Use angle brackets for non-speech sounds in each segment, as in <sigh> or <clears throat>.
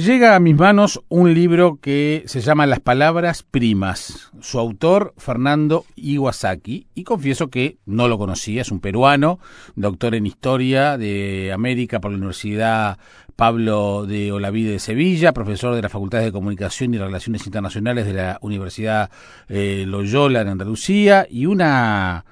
Llega a mis manos un libro que se llama Las Palabras Primas. Su autor, Fernando Iwasaki, y confieso que no lo conocía, es un peruano, doctor en Historia de América por la Universidad Pablo de Olavide de Sevilla, profesor de la Facultad de Comunicación y Relaciones Internacionales de la Universidad eh, Loyola en Andalucía, y una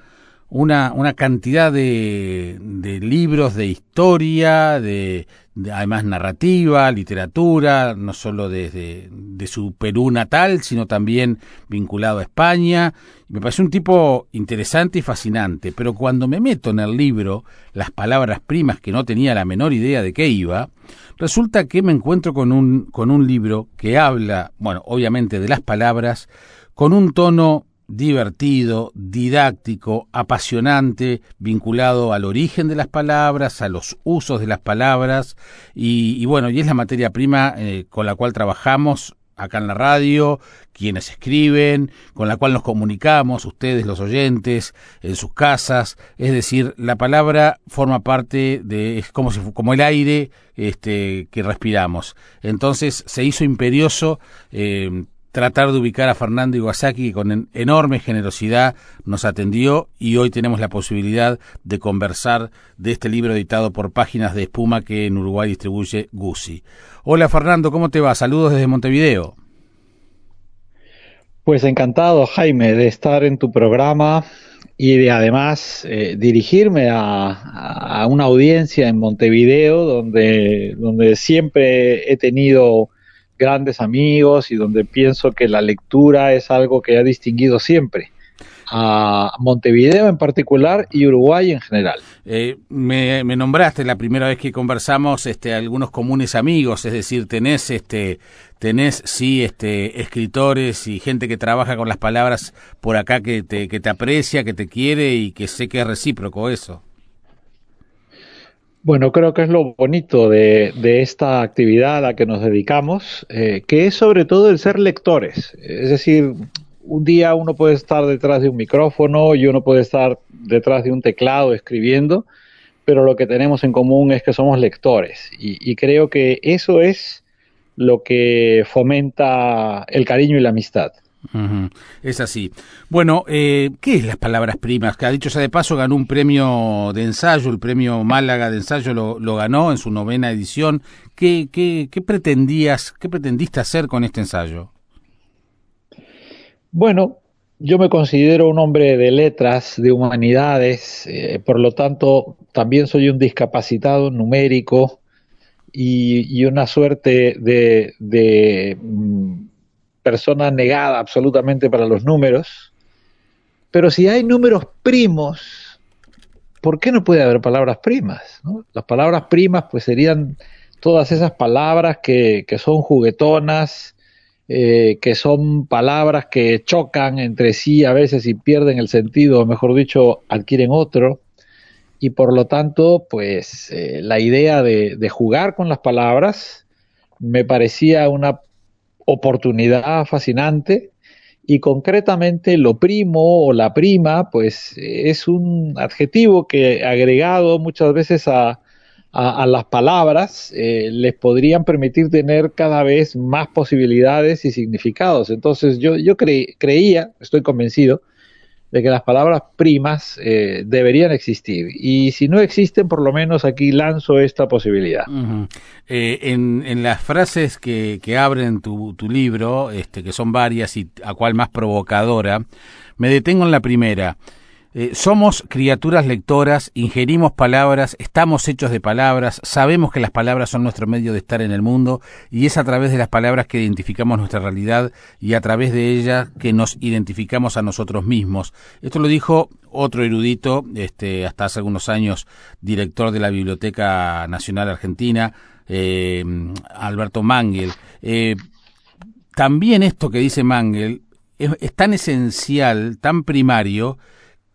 una, una cantidad de, de libros de historia, de, además narrativa, literatura, no solo desde de su Perú natal, sino también vinculado a España. Me parece un tipo interesante y fascinante, pero cuando me meto en el libro las palabras primas que no tenía la menor idea de qué iba, resulta que me encuentro con un, con un libro que habla, bueno, obviamente de las palabras, con un tono divertido, didáctico, apasionante, vinculado al origen de las palabras, a los usos de las palabras, y, bueno, y es la materia prima eh, con la cual trabajamos acá en la radio, quienes escriben, con la cual nos comunicamos, ustedes los oyentes, en sus casas, es decir, la palabra forma parte de, es como si como el aire este, que respiramos. Entonces se hizo imperioso eh, tratar de ubicar a Fernando Iwasaki, que con enorme generosidad nos atendió y hoy tenemos la posibilidad de conversar de este libro editado por Páginas de Espuma que en Uruguay distribuye Gusi. Hola Fernando, ¿cómo te va? Saludos desde Montevideo. Pues encantado, Jaime, de estar en tu programa y de además eh, dirigirme a, a, una audiencia en Montevideo donde, donde siempre he tenido grandes amigos y donde pienso que la lectura es algo que ha distinguido siempre a Montevideo en particular y Uruguay en general. Eh, me, nombraste la primera vez que conversamos este, algunos comunes amigos, es decir, tenés, este, tenés sí este, escritores y gente que trabaja con las palabras por acá que te, que te aprecia, que te quiere y que sé que es recíproco eso. Bueno, creo que es lo bonito de, esta actividad a la que nos dedicamos, eh, que es sobre todo el ser lectores. Es decir, un día uno puede estar detrás de un micrófono y uno puede estar detrás de un teclado escribiendo, pero lo que tenemos en común es que somos lectores. y creo que eso es lo que fomenta el cariño y la amistad. Es así. Bueno, eh, ¿qué es las palabras primas? Que ha dicho ya de paso, ganó un premio de ensayo, el premio Málaga de ensayo lo, ganó en su novena edición. ¿Qué, qué, qué pretendías, qué pretendiste hacer con este ensayo? Bueno, yo me considero un hombre de letras, de humanidades, eh, por lo tanto también soy un discapacitado numérico y, una suerte de, de mm, persona negada absolutamente para los números, pero si hay números primos, ¿por qué no puede haber palabras primas? Las palabras primas pues serían todas esas palabras que, son juguetonas, eh, que son palabras que chocan entre sí a veces y pierden el sentido, o mejor dicho, adquieren otro. Y por lo tanto, pues eh, la idea de, de, jugar con las palabras me parecía una oportunidad fascinante y concretamente lo primo o la prima, pues es un adjetivo que agregado muchas veces a, a, las palabras eh, les podrían permitir tener cada vez más posibilidades y significados. Entonces yo, yo creía, estoy convencido, de que las palabras primas eh, deberían existir. Y si no existen, por lo menos aquí lanzo esta posibilidad. Eh, en, en, las frases que, que abren tu, tu, libro, este, que son varias y a cual más provocadora, me detengo en la primera. Eh, somos criaturas lectoras, ingerimos palabras, estamos hechos de palabras, sabemos que las palabras son nuestro medio de estar en el mundo y es a través de las palabras que identificamos nuestra realidad y a través de ellas que nos identificamos a nosotros mismos. Esto lo dijo otro erudito, este, hasta hace algunos años director de la Biblioteca Nacional Argentina, eh, Alberto Mangel. Eh, también esto que dice Mangel es tan esencial, tan primario,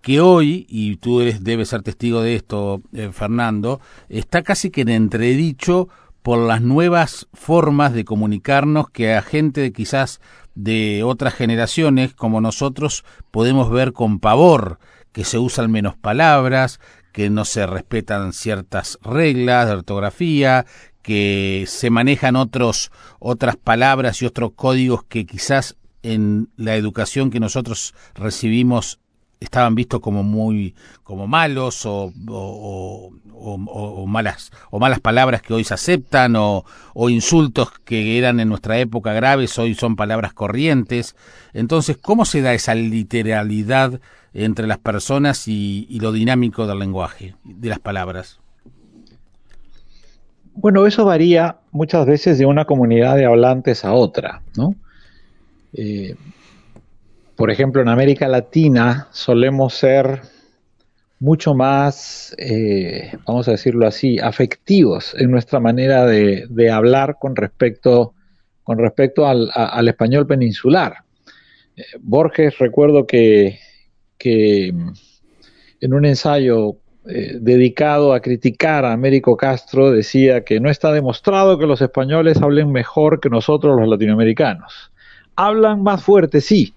que hoy, y tú eres, debes ser testigo de esto, eh, Fernando, está casi que en entredicho por las nuevas formas de comunicarnos que a gente quizás de otras generaciones como nosotros podemos ver con pavor, que se usan menos palabras, que no se respetan ciertas reglas de ortografía, que se manejan otros, otras palabras y otros códigos que quizás en la educación que nosotros recibimos estaban vistos como muy como malos o, malas o malas palabras que hoy se aceptan o, insultos que eran en nuestra época graves hoy son palabras corrientes. Entonces cómo se da esa literalidad entre las personas y, y lo dinámico del lenguaje de las palabras bueno eso varía muchas veces de una comunidad de hablantes a otra no eh, por ejemplo, en América Latina solemos ser mucho más, eh, vamos a decirlo así, afectivos en nuestra manera de, hablar con respecto, con respecto al, español peninsular. Eh, Borges, recuerdo que, en un ensayo eh, dedicado a criticar a Américo Castro decía que no está demostrado que los españoles hablen mejor que nosotros los latinoamericanos. Hablan más fuerte, sí,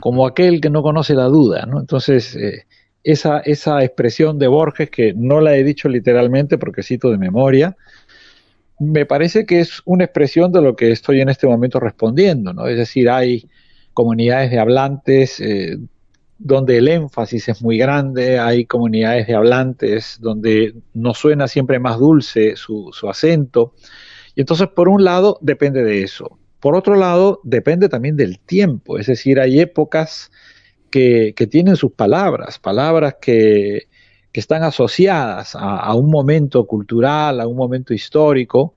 como aquel que no conoce la duda, ¿no? Entonces, eh, esa, esa expresión de Borges, que no la he dicho literalmente porque cito de memoria, me parece que es una expresión de lo que estoy en este momento respondiendo, ¿no? Es decir, hay comunidades de hablantes eh, donde el énfasis es muy grande, hay comunidades de hablantes donde no suena siempre más dulce su, su acento. Y entonces, por un lado, depende de eso. Por otro lado, depende también del tiempo, es decir, hay épocas que, tienen sus palabras, palabras que, están asociadas a, un momento cultural, a un momento histórico,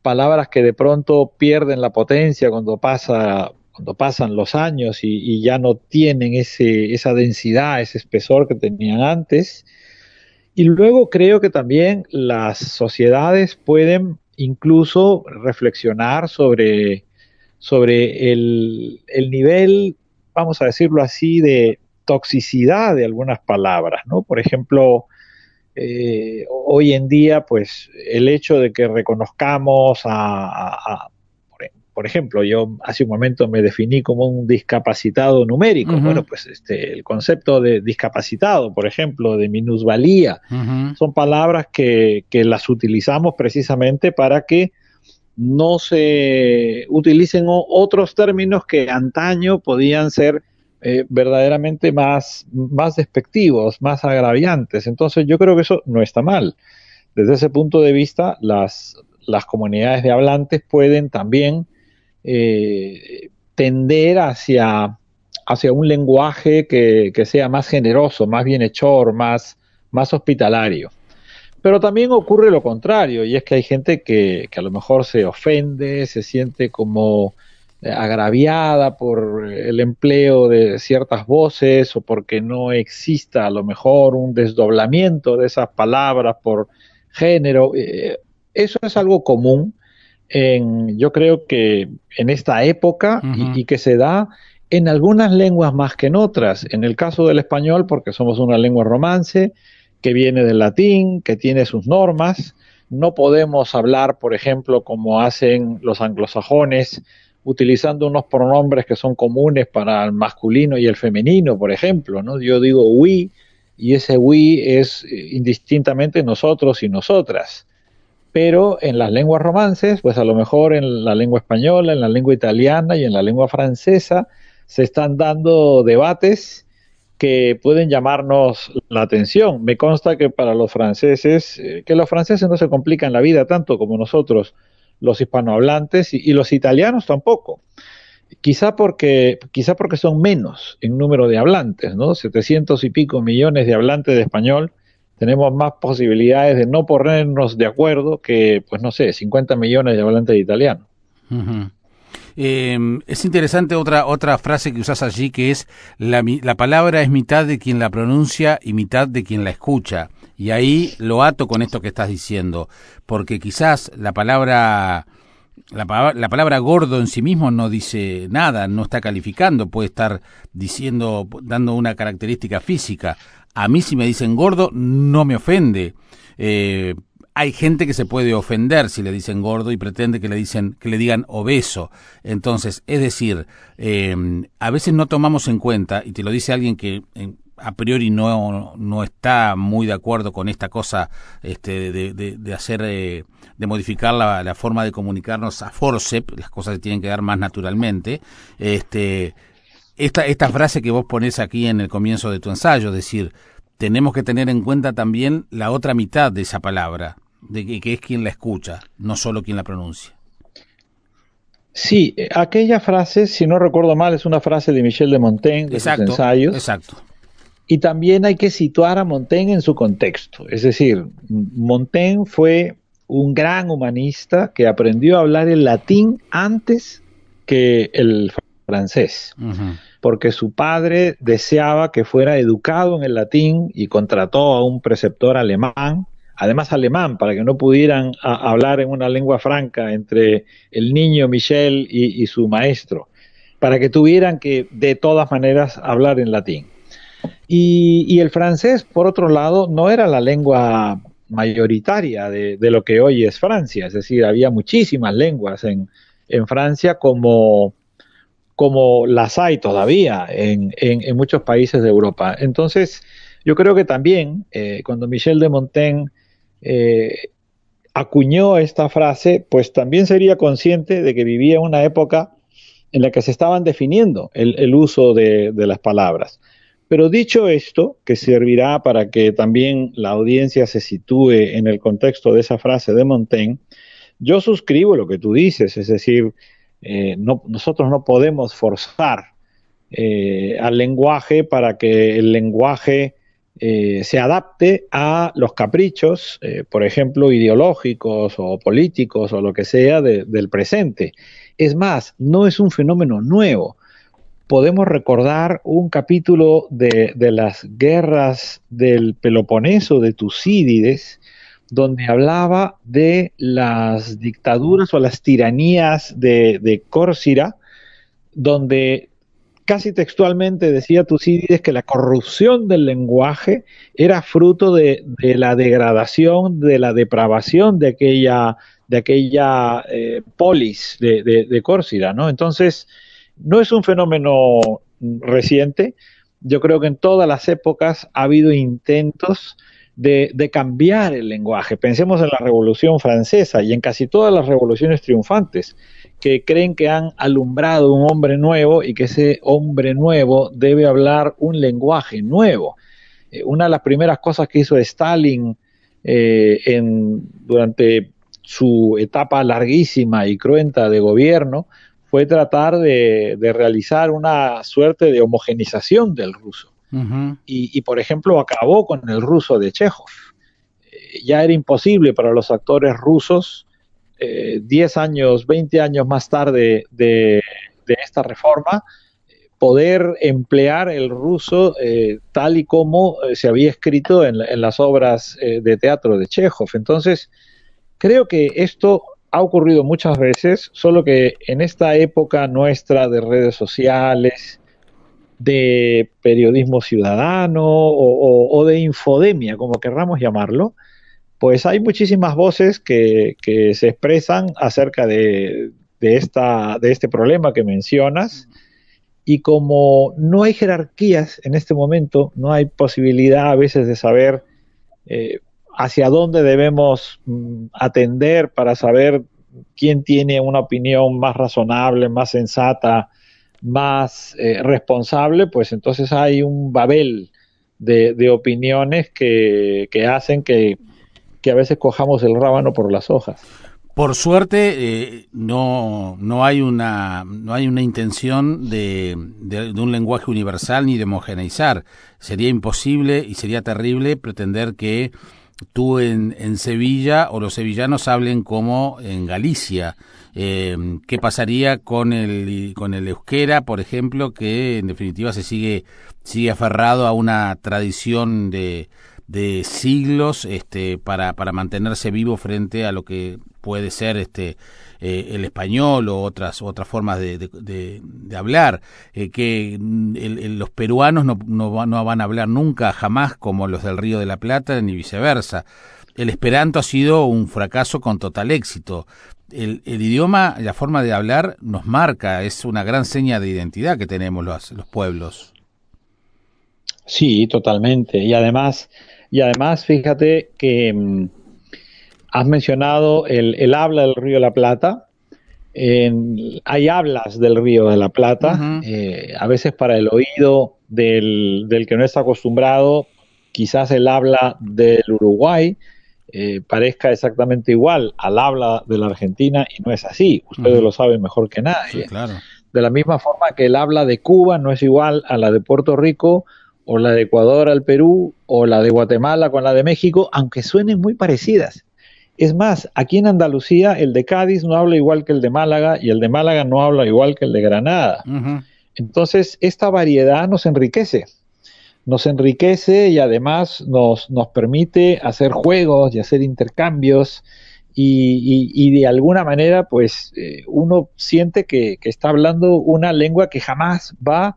palabras que de pronto pierden la potencia cuando pasa cuando pasan los años y, ya no tienen ese, esa densidad, ese espesor que tenían antes. Y luego creo que también las sociedades pueden incluso reflexionar sobre sobre el, nivel, vamos a decirlo así, de toxicidad de algunas palabras, ¿no? Por ejemplo, eh, hoy en día, pues el hecho de que reconozcamos a, por ejemplo, yo hace un momento me definí como un discapacitado numérico. Bueno, pues este, el concepto de discapacitado, por ejemplo, de minusvalía, son palabras que, que, las utilizamos precisamente para que no se utilicen otros términos que antaño podían ser eh, verdaderamente más, más despectivos, más agraviantes. Entonces yo creo que eso no está mal. Desde ese punto de vista, las, las comunidades de hablantes pueden también eh, tender hacia, hacia un lenguaje que, que, sea más generoso, más bienhechor, más, más hospitalario. Pero también ocurre lo contrario, y es que hay gente que, a lo mejor se ofende, se siente como eh, agraviada por el empleo de ciertas voces o porque no exista a lo mejor un desdoblamiento de esas palabras por género. Eh, eso es algo común en, yo creo que en esta época y, que se da en algunas lenguas más que en otras. En el caso del español, porque somos una lengua romance, que viene del latín, que tiene sus normas. No podemos hablar, por ejemplo, como hacen los anglosajones, utilizando unos pronombres que son comunes para el masculino y el femenino, por ejemplo. ¿no? Yo digo we y ese we es eh, indistintamente nosotros y nosotras. Pero en las lenguas romances, pues a lo mejor en la lengua española, en la lengua italiana y en la lengua francesa, se están dando debates que pueden llamarnos la atención. Me consta que para los franceses, eh, que los franceses no se complican la vida tanto como nosotros, los hispanohablantes, y, los italianos tampoco. Quizá porque, quizá porque son menos en número de hablantes, ¿no? 700 y pico millones de hablantes de español. Tenemos más posibilidades de no ponernos de acuerdo que, pues no sé, 50 millones de hablantes de italiano. Eh, es interesante otra, otra frase que usas allí que es la, la palabra es mitad de quien la pronuncia y mitad de quien la escucha. Y ahí lo ato con esto que estás diciendo, porque quizás la palabra la, la, palabra gordo en sí mismo no dice nada, no está calificando, puede estar diciendo, dando una característica física. A mí si me dicen gordo no me ofende, eh, hay gente que se puede ofender si le dicen gordo y pretende que le dicen que le digan obeso. Entonces, es decir, eh, a veces no tomamos en cuenta y te lo dice alguien que a priori no, no está muy de acuerdo con esta cosa este, de, de, hacer, eh, de modificar la, la, forma de comunicarnos a forcep, las cosas se tienen que dar más naturalmente, este, esta, esta frase que vos pones aquí en el comienzo de tu ensayo, es decir, tenemos que tener en cuenta también la otra mitad de esa palabra, de que, es quien la escucha, no solo quien la pronuncia. Sí, aquella frase, si no recuerdo mal, es una frase de Michel de Montaigne, de sus ensayos. Exacto. Y también hay que situar a Montaigne en su contexto. Es decir, Montaigne fue un gran humanista que aprendió a hablar el latín antes que el francés, porque su padre deseaba que fuera educado en el latín y contrató a un preceptor alemán, además alemán, para que no pudieran hablar en una lengua franca entre el niño Michel y, su maestro, para que tuvieran que de todas maneras hablar en latín. Y, el francés, por otro lado, no era la lengua mayoritaria de, lo que hoy es Francia, es decir, había muchísimas lenguas en, en Francia como como las hay todavía en, en, muchos países de Europa. Entonces, yo creo que también eh, cuando Michel de Montaigne eh, acuñó esta frase, pues también sería consciente de que vivía una época en la que se estaban definiendo el, uso de, las palabras. Pero dicho esto, que servirá para que también la audiencia se sitúe en el contexto de esa frase de Montaigne, yo suscribo lo que tú dices, es decir, eh, nosotros no podemos forzar eh, al lenguaje para que el lenguaje eh, se adapte a los caprichos, por ejemplo, ideológicos o políticos o lo que sea del presente. Es más, no es un fenómeno nuevo. Podemos recordar un capítulo de, de las guerras del Peloponeso de Tucídides, donde hablaba de las dictaduras o las tiranías de, de Córcira, donde casi textualmente decía Tucídides que la corrupción del lenguaje era fruto de, la degradación, de la depravación de aquella, de aquella eh, polis de, de, Córcira, ¿no? Entonces, no es un fenómeno reciente. Yo creo que en todas las épocas ha habido intentos de, cambiar el lenguaje. Pensemos en la Revolución Francesa y en casi todas las revoluciones triunfantes, que creen que han alumbrado un hombre nuevo y que ese hombre nuevo debe hablar un lenguaje nuevo. Eh, una de las primeras cosas que hizo Stalin eh, durante su etapa larguísima y cruenta de gobierno fue tratar de realizar una suerte de homogenización del ruso y, por ejemplo, acabó con el ruso de Chekhov. Eh, ya era imposible para los actores rusos, 10 eh, años, 20 años más tarde de, esta reforma, poder emplear el ruso eh, tal y como se había escrito en, las obras de teatro de Chekhov. Entonces, creo que esto ha ocurrido muchas veces, solo que en esta época nuestra de redes sociales, de periodismo ciudadano o, de infodemia, como querramos llamarlo, pues hay muchísimas voces que, se expresan acerca de, esta, de este problema que mencionas. Y como no hay jerarquías en este momento, no hay posibilidad a veces de saber eh, hacia dónde debemos mm, atender para saber quién tiene una opinión más razonable, más sensata, más eh, responsable, pues entonces hay un babel de, opiniones que, hacen que, a veces cojamos el rábano por las hojas. Por suerte eh, no, no, hay una, no hay una intención de, de, un lenguaje universal ni de homogeneizar. Sería imposible y sería terrible pretender que tú en Sevilla o los sevillanos hablen como en Galicia. Eh, ¿Qué pasaría con el, con el euskera, por ejemplo, que en definitiva se sigue, sigue aferrado a una tradición de, de siglos este, para, para mantenerse vivo frente a lo que puede ser este eh, el español o otras otras formas de, de, hablar eh, que los peruanos no, no, no, van a hablar nunca jamás como los del Río de la Plata ni viceversa. El esperanto ha sido un fracaso con total éxito el, idioma, la forma de hablar nos marca, es una gran seña de identidad que tenemos los, los pueblos. Sí, totalmente. Y además, y además, fíjate que mm, has mencionado el, habla del río de la Plata. hay hablas del río de la Plata, eh, a veces para el oído del, que no está acostumbrado, quizás el habla del Uruguay eh, parezca exactamente igual al habla de la Argentina y no es así. Ustedes lo saben mejor que nadie. De la misma forma que el habla de Cuba no es igual a la de Puerto Rico o la de Ecuador al Perú o la de Guatemala con la de México, aunque suenen muy parecidas. Es más, aquí en Andalucía el de Cádiz no habla igual que el de Málaga y el de Málaga no habla igual que el de Granada. Entonces, esta variedad nos enriquece, nos enriquece y además nos, nos permite hacer juegos y hacer intercambios y, de alguna manera, pues eh, uno siente que, está hablando una lengua que jamás va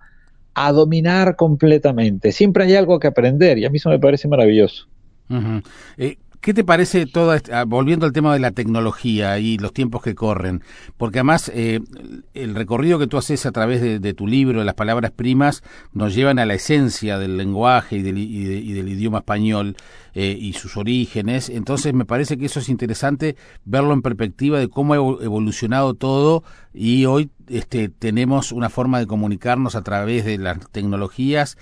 a dominar completamente. Siempre hay algo que aprender y a mí eso me parece maravilloso. ¿Qué te parece todo, ah, volviendo al tema de la tecnología y los tiempos que corren? Porque además eh, el recorrido que tú haces a través de, tu libro, de las palabras primas, nos llevan a la esencia del lenguaje y del, idioma español eh, y sus orígenes. Entonces me parece que eso es interesante verlo en perspectiva de cómo ha evolucionado todo y hoy este, tenemos una forma de comunicarnos a través de las tecnologías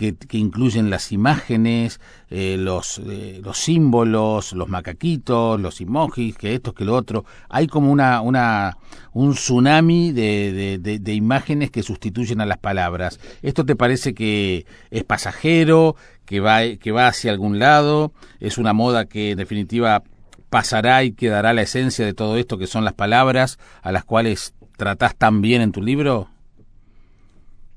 que, incluyen las imágenes, eh, los, eh, los símbolos, los macaquitos, los emojis, que esto, que lo otro. Hay como una, una, un tsunami de, de, imágenes que sustituyen a las palabras. ¿Esto te parece que es pasajero, que va, que va hacia algún lado? ¿Es una moda que en definitiva pasará y quedará la esencia de todo esto que son las palabras a las cuales tratás tan bien en tu libro?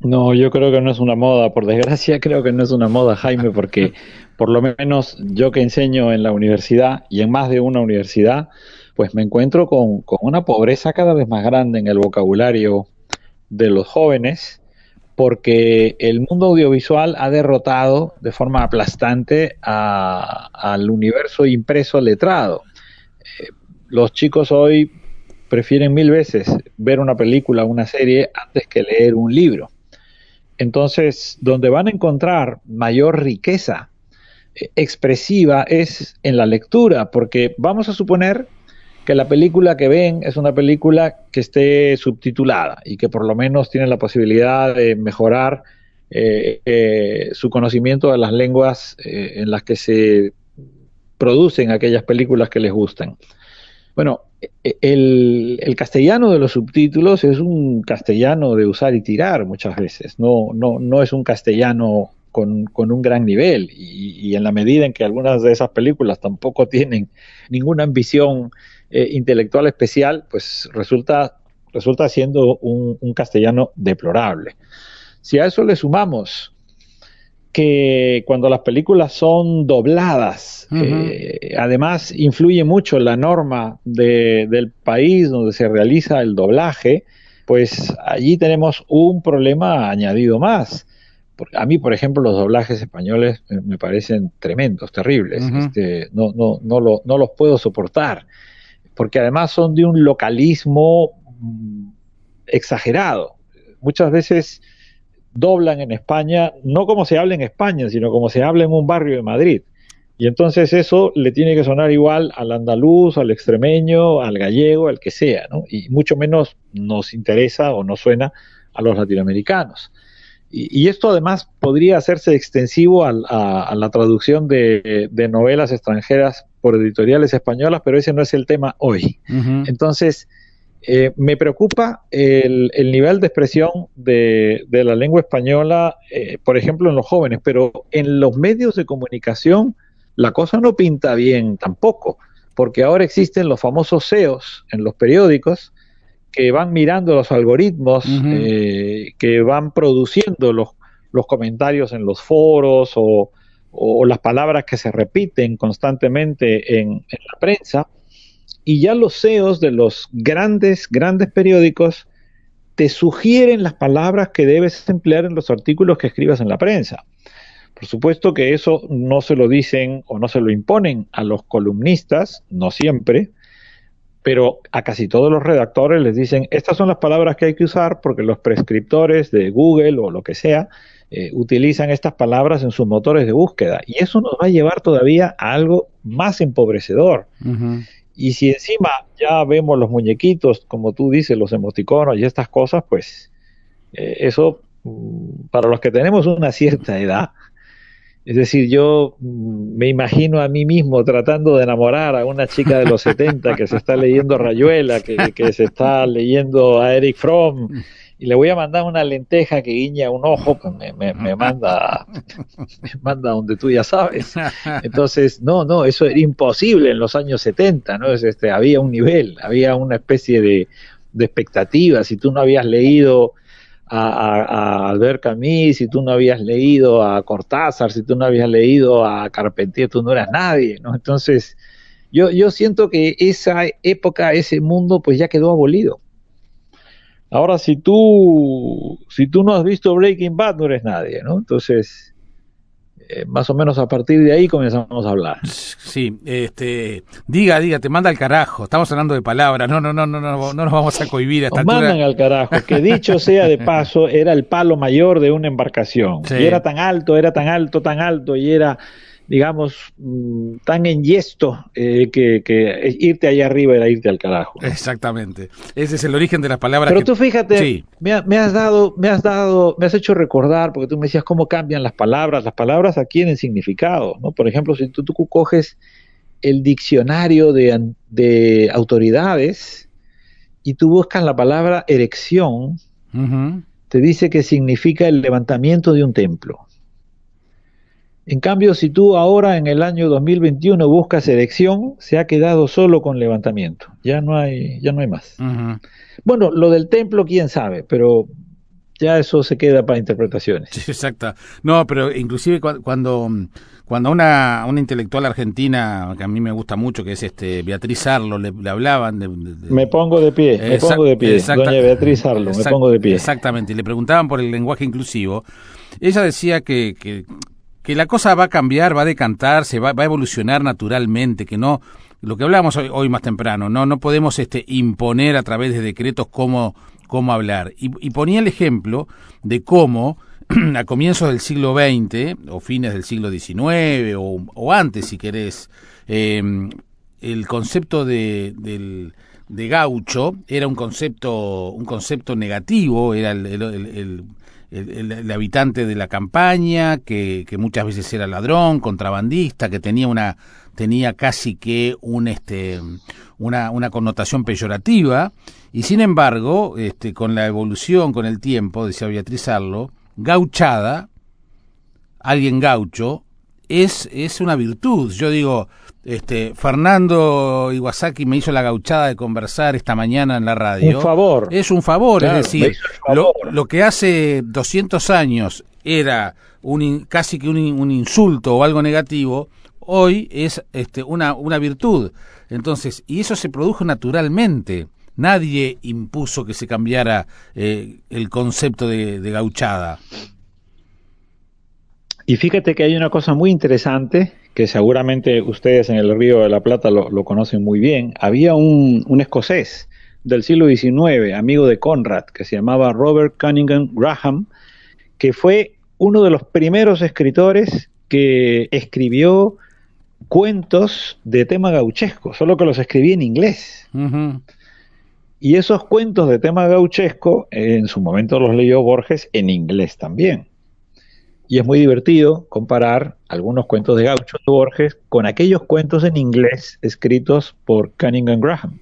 No, yo creo que no es una moda, por desgracia creo que no es una moda, Jaime, porque <laughs> por lo menos yo que enseño en la universidad y en más de una universidad, pues me encuentro con, una pobreza cada vez más grande en el vocabulario de los jóvenes, porque el mundo audiovisual ha derrotado de forma aplastante al universo impreso letrado. Eh, los chicos hoy prefieren mil veces ver una película o una serie antes que leer un libro. Entonces, donde van a encontrar mayor riqueza eh, expresiva es en la lectura, porque vamos a suponer que la película que ven es una película que esté subtitulada y que por lo menos tiene la posibilidad de mejorar eh, eh, su conocimiento de las lenguas en las que se producen aquellas películas que les gustan. Bueno, e, el, castellano de los subtítulos es un castellano de usar y tirar muchas veces, no, no, no es un castellano con, un gran nivel y, en la medida en que algunas de esas películas tampoco tienen ninguna ambición eh, intelectual especial, pues resulta, resulta siendo un castellano deplorable. Si a eso le sumamos que cuando las películas son dobladas, eh, además influye mucho la norma del país donde se realiza el doblaje, pues allí tenemos un problema añadido más. A mí, por ejemplo, los doblajes españoles me parecen tremendos, terribles. este, no, no, no, lo, no los puedo soportar, porque además son de un localismo mm, exagerado. Muchas veces doblan en España, no como se habla en España, sino como se habla en un barrio de Madrid. Y entonces eso le tiene que sonar igual al andaluz, al extremeño, al gallego, al que sea, ¿no? Y mucho menos nos interesa o nos suena a los latinoamericanos. Y, esto además podría hacerse extensivo a, la traducción de, novelas extranjeras por editoriales españolas, pero ese no es el tema hoy. Entonces, eh, me preocupa el, nivel de expresión de, la lengua española, eh, por ejemplo, en los jóvenes, pero en los medios de comunicación la cosa no pinta bien tampoco, porque ahora existen los famosos SEOs en los periódicos que van mirando los algoritmos, eh, que van produciendo los, comentarios en los foros o, las palabras que se repiten constantemente en la prensa y ya los CEOs de los grandes, grandes periódicos te sugieren las palabras que debes emplear en los artículos que escribas en la prensa. Por supuesto que eso no se lo dicen o no se lo imponen a los columnistas, no siempre, pero a casi todos los redactores les dicen, estas son las palabras que hay que usar porque los prescriptores de Google o lo que sea eh, utilizan estas palabras en sus motores de búsqueda. Y eso nos va a llevar todavía a algo más empobrecedor. Y si encima ya vemos los muñequitos, como tú dices, los emoticonos y estas cosas, pues eh, eso, mm, para los que tenemos una cierta edad, es decir, yo mm, me imagino a mí mismo tratando de enamorar a una chica de los 70 que se está leyendo Rayuela, que, que se está leyendo a Eric Fromm, y le voy a mandar una lenteja que guiña un ojo, pues me, me, me manda me manda donde tú ya sabes. Entonces, no, no, eso era imposible en los años 70, ¿no? Es, este, había un nivel, había una especie de, de expectativa. Si tú no habías leído a, Albert Camus, si tú no habías leído a Cortázar, si tú no habías leído a Carpentier, tú no eras nadie, ¿no? Entonces, yo, yo siento que esa época, ese mundo, pues ya quedó abolido. Ahora, si tú, si tú no has visto Breaking Bad, no eres nadie, ¿no? Entonces, eh, más o menos a partir de ahí comenzamos a hablar. Sí, este, diga, diga, te manda al carajo. Estamos hablando de palabras. No, no, no, no, no, no nos vamos a cohibir a esta nos mandan al carajo. Que dicho <laughs> sea de paso, era el palo mayor de una embarcación. Y era tan alto, era tan alto, tan alto y era digamos, mm, tan en yesto eh, que, irte allá arriba era irte al carajo. Exactamente. Ese es el origen de las palabras. Pero tú fíjate, me, has dado, me has dado, me has hecho recordar, porque tú me decías cómo cambian las palabras. Las palabras adquieren significado, ¿no? Por ejemplo, si tú, tú coges el diccionario de, de, autoridades y tú buscas la palabra erección, te dice que significa el levantamiento de un templo. En cambio, si tú ahora en el año 2021 buscas elección, se ha quedado solo con levantamiento. Ya no hay, ya no hay más. Bueno, lo del templo, quién sabe, pero ya eso se queda para interpretaciones. Sí, exacto. No, pero inclusive cuando cuando una, una intelectual argentina que a mí me gusta mucho, que es este Beatriz Arlo, le, hablaban de, Me pongo de pie, me pongo de pie, doña Beatriz Arlo, me pongo de pie. Exactamente, y le preguntaban por el lenguaje inclusivo. Ella decía que, que que la cosa va a cambiar, va a decantarse, va, va a evolucionar naturalmente, que no, lo que hablábamos hoy, más temprano, no, no podemos este, imponer a través de decretos cómo, cómo hablar. Y, ponía el ejemplo de cómo <clears throat> a comienzos del siglo XX, o fines del siglo XIX, o, antes, si querés, em, el concepto de, del, de gaucho era un concepto, un concepto negativo, era el, habitante de la campaña, que, que, muchas veces era ladrón, contrabandista, que tenía una tenía casi que un este una, una connotación peyorativa. Y sin embargo este con la evolución con el tiempo decía Beatriz Arlo gauchada alguien gaucho es es una virtud. Yo digo este, Fernando Iwasaki me hizo la gauchada de conversar esta mañana en la radio. Un favor. Es un favor, es decir, Lo, que hace 200 años era un, casi que un, un, insulto o algo negativo, hoy es este, una, una virtud. Entonces, y eso se produjo naturalmente. Nadie impuso que se cambiara eh, el concepto de, de gauchada. Y fíjate que hay una cosa muy interesante que seguramente ustedes en el Río de la Plata lo, conocen muy bien. Había un, escocés del siglo XIX, amigo de Conrad, que se llamaba Robert Cunningham Graham, que fue uno de los primeros escritores que escribió cuentos de tema gauchesco, solo que los escribía en inglés. Y esos cuentos de tema gauchesco, en su momento los leyó Borges en inglés también. Y es muy divertido comparar algunos cuentos de Gaucho de Borges con aquellos cuentos en inglés escritos por Cunningham Graham.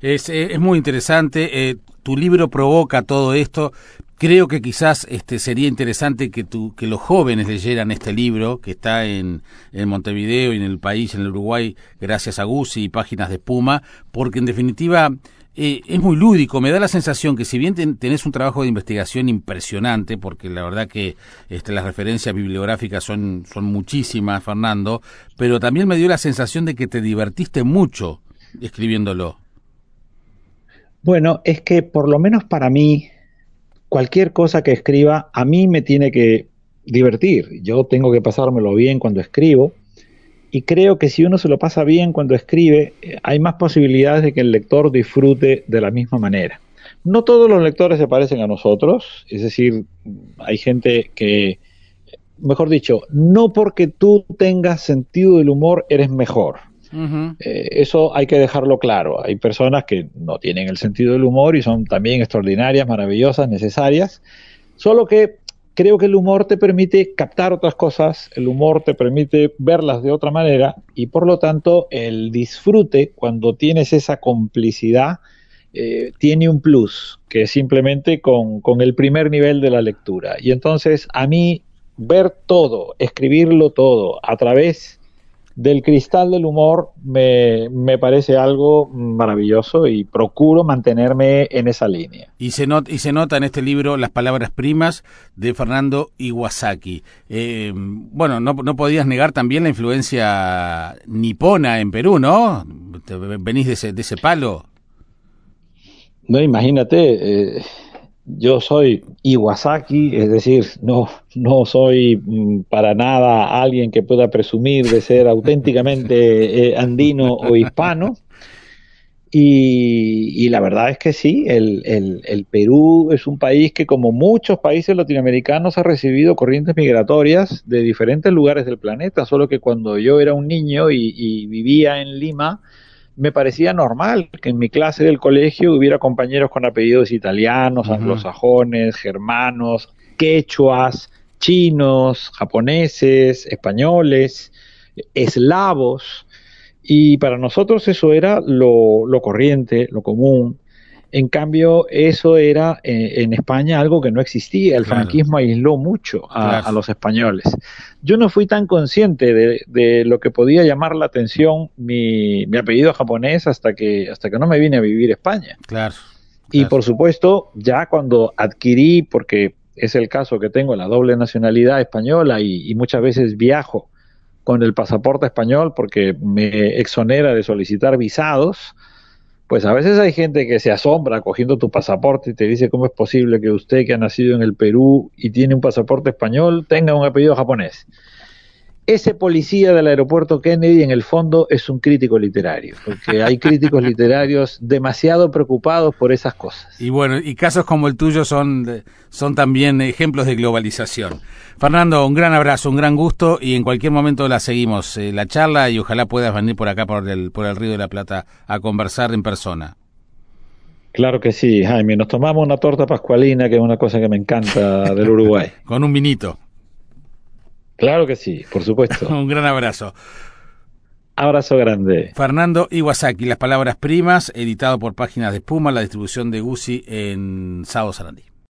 es, es, muy interesante. Eh, tu libro provoca todo esto. Creo que quizás este, sería interesante que, tu, que los jóvenes leyeran este libro que está en, en Montevideo y en el país, en el Uruguay, gracias a Guzzi y Páginas de Espuma, porque en definitiva eh, es muy lúdico, me da la sensación que si bien tenés un trabajo de investigación impresionante, porque la verdad que este, las referencias bibliográficas son, son muchísimas, Fernando, pero también me dio la sensación de que te divertiste mucho escribiéndolo. Bueno, es que por lo menos para mí, cualquier cosa que escriba, a mí me tiene que divertir. Yo tengo que pasármelo bien cuando escribo y creo que si uno se lo pasa bien cuando escribe, eh, hay más posibilidades de que el lector disfrute de la misma manera. No todos los lectores se parecen a nosotros, es decir, hay gente que, mejor dicho, no porque tú tengas sentido del humor eres mejor. Eh, eso hay que dejarlo claro. Hay personas que no tienen el sentido del humor y son también extraordinarias, maravillosas, necesarias. Solo que creo que el humor te permite captar otras cosas, el humor te permite verlas de otra manera y por lo tanto el disfrute cuando tienes esa complicidad eh, tiene un plus que simplemente con, con el primer nivel de la lectura. Y entonces a mí ver todo, escribirlo todo a través del cristal del humor me, me, parece algo maravilloso y procuro mantenerme en esa línea. Y se, not, y se nota en este libro las palabras primas de Fernando Iwasaki. Eh, bueno, no, no podías negar también la influencia nipona en Perú, ¿no? ¿Venís de ese, de ese palo? No, imagínate, eh, yo soy Iwasaki, es decir, no, no soy mm, para nada alguien que pueda presumir de ser auténticamente eh, andino o hispano. Y, la verdad es que sí, el, el, Perú es un país que como muchos países latinoamericanos ha recibido corrientes migratorias de diferentes lugares del planeta, solo que cuando yo era un niño y vivía en Lima, me parecía normal que en mi clase del colegio hubiera compañeros con apellidos italianos, anglosajones, germanos, quechuas, chinos, japoneses, españoles, eslavos, y para nosotros eso era lo, lo corriente, lo común. En cambio, eso era eh, en España algo que no existía. El franquismo aisló mucho a, los españoles. Yo no fui tan consciente de, lo que podía llamar la atención mi, apellido japonés hasta que, hasta que no me vine a vivir a España. Claro. Y por supuesto, ya cuando adquirí, porque es el caso que tengo la doble nacionalidad española y muchas veces viajo con el pasaporte español porque me exonera de solicitar visados, pues a veces hay gente que se asombra cogiendo tu pasaporte y te dice cómo es posible que usted que ha nacido en el Perú y tiene un pasaporte español tenga un apellido japonés. Ese policía del aeropuerto Kennedy en el fondo es un crítico literario, porque hay críticos <laughs> literarios demasiado preocupados por esas cosas. Y bueno, y casos como el tuyo son, son también ejemplos de globalización. Fernando, un gran abrazo, un gran gusto y en cualquier momento la seguimos, eh, la charla y ojalá puedas venir por acá, por el, por el Río de la Plata, a conversar en persona. Claro que sí, Jaime. Nos tomamos una torta pascualina, que es una cosa que me encanta del Uruguay. <laughs> Con un vinito. Claro que sí, por supuesto. <laughs> un gran abrazo. Abrazo grande. Fernando Iwasaki, Las Palabras Primas, editado por Páginas de Espuma, la distribución de Gucci en Sao Sarandí.